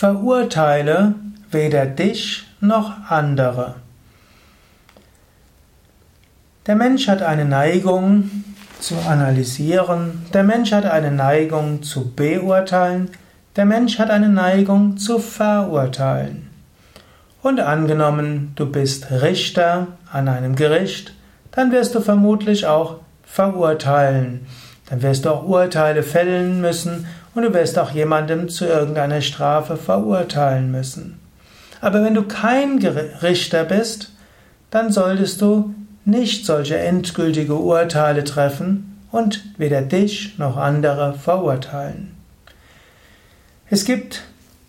Verurteile weder dich noch andere. Der Mensch hat eine Neigung zu analysieren, der Mensch hat eine Neigung zu beurteilen, der Mensch hat eine Neigung zu verurteilen. Und angenommen, du bist Richter an einem Gericht, dann wirst du vermutlich auch verurteilen. Dann wirst du auch Urteile fällen müssen und du wirst auch jemandem zu irgendeiner Strafe verurteilen müssen. Aber wenn du kein Richter bist, dann solltest du nicht solche endgültige Urteile treffen und weder dich noch andere verurteilen. Es gibt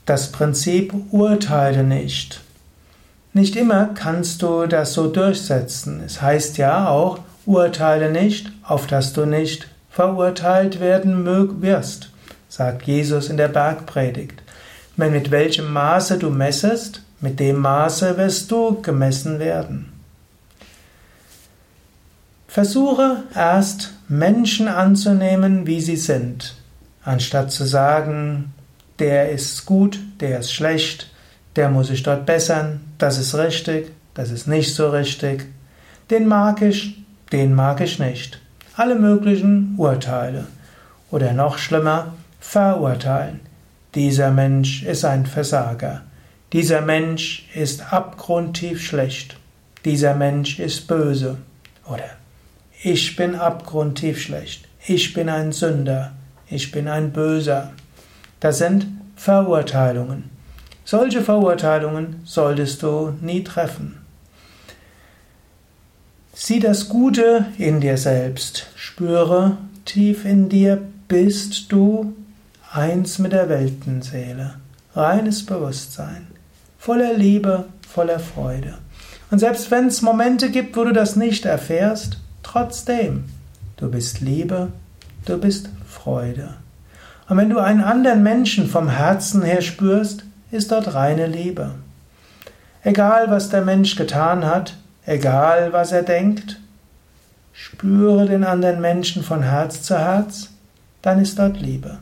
das Prinzip Urteile nicht. Nicht immer kannst du das so durchsetzen. Es heißt ja auch, urteile nicht, auf dass du nicht verurteilt werden wirst, sagt Jesus in der Bergpredigt. Mit welchem Maße du messest, mit dem Maße wirst du gemessen werden. Versuche erst Menschen anzunehmen, wie sie sind, anstatt zu sagen, der ist gut, der ist schlecht, der muss sich dort bessern, das ist richtig, das ist nicht so richtig, den mag ich, den mag ich nicht. Alle möglichen Urteile. Oder noch schlimmer, verurteilen. Dieser Mensch ist ein Versager. Dieser Mensch ist abgrundtief schlecht. Dieser Mensch ist böse. Oder ich bin abgrundtief schlecht. Ich bin ein Sünder. Ich bin ein Böser. Das sind Verurteilungen. Solche Verurteilungen solltest du nie treffen. Sieh das Gute in dir selbst. Spüre tief in dir, bist du eins mit der Weltenseele. Reines Bewusstsein. Voller Liebe, voller Freude. Und selbst wenn es Momente gibt, wo du das nicht erfährst, trotzdem, du bist Liebe, du bist Freude. Und wenn du einen anderen Menschen vom Herzen her spürst, ist dort reine Liebe. Egal, was der Mensch getan hat, egal, was er denkt, spüre den anderen Menschen von Herz zu Herz, dann ist dort Liebe.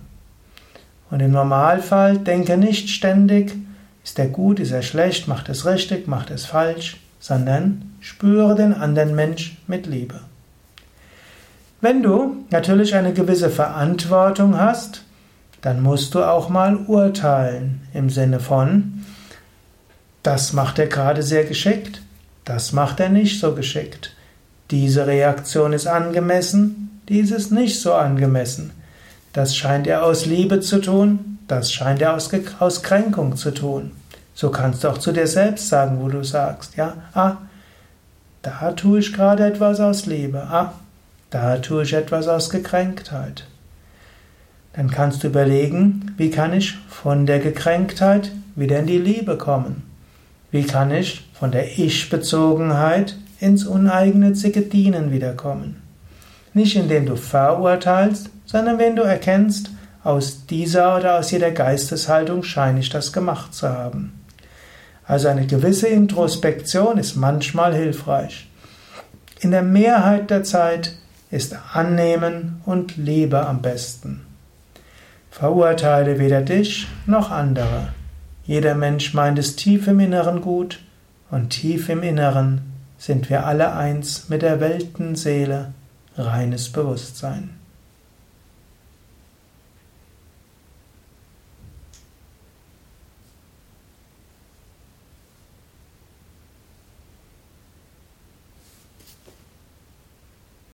Und im Normalfall denke nicht ständig, ist er gut, ist er schlecht, macht es richtig, macht es falsch, sondern spüre den anderen Mensch mit Liebe. Wenn du natürlich eine gewisse Verantwortung hast, dann musst du auch mal urteilen im Sinne von, das macht er gerade sehr geschickt, das macht er nicht so geschickt. Diese Reaktion ist angemessen, dies ist nicht so angemessen. Das scheint er aus Liebe zu tun, das scheint er aus, aus Kränkung zu tun. So kannst du auch zu dir selbst sagen, wo du sagst, ja, ah, da tue ich gerade etwas aus Liebe, ah, da tue ich etwas aus Gekränktheit. Dann kannst du überlegen, wie kann ich von der Gekränktheit wieder in die Liebe kommen? Wie kann ich von der Ich-Bezogenheit ins uneigennützige Dienen wiederkommen? Nicht indem du verurteilst, sondern wenn du erkennst, aus dieser oder aus jeder Geisteshaltung scheine ich das gemacht zu haben. Also eine gewisse Introspektion ist manchmal hilfreich. In der Mehrheit der Zeit ist Annehmen und Liebe am besten. Verurteile weder dich noch andere. Jeder Mensch meint es tief im Inneren gut und tief im Inneren sind wir alle eins mit der Weltenseele, reines Bewusstsein.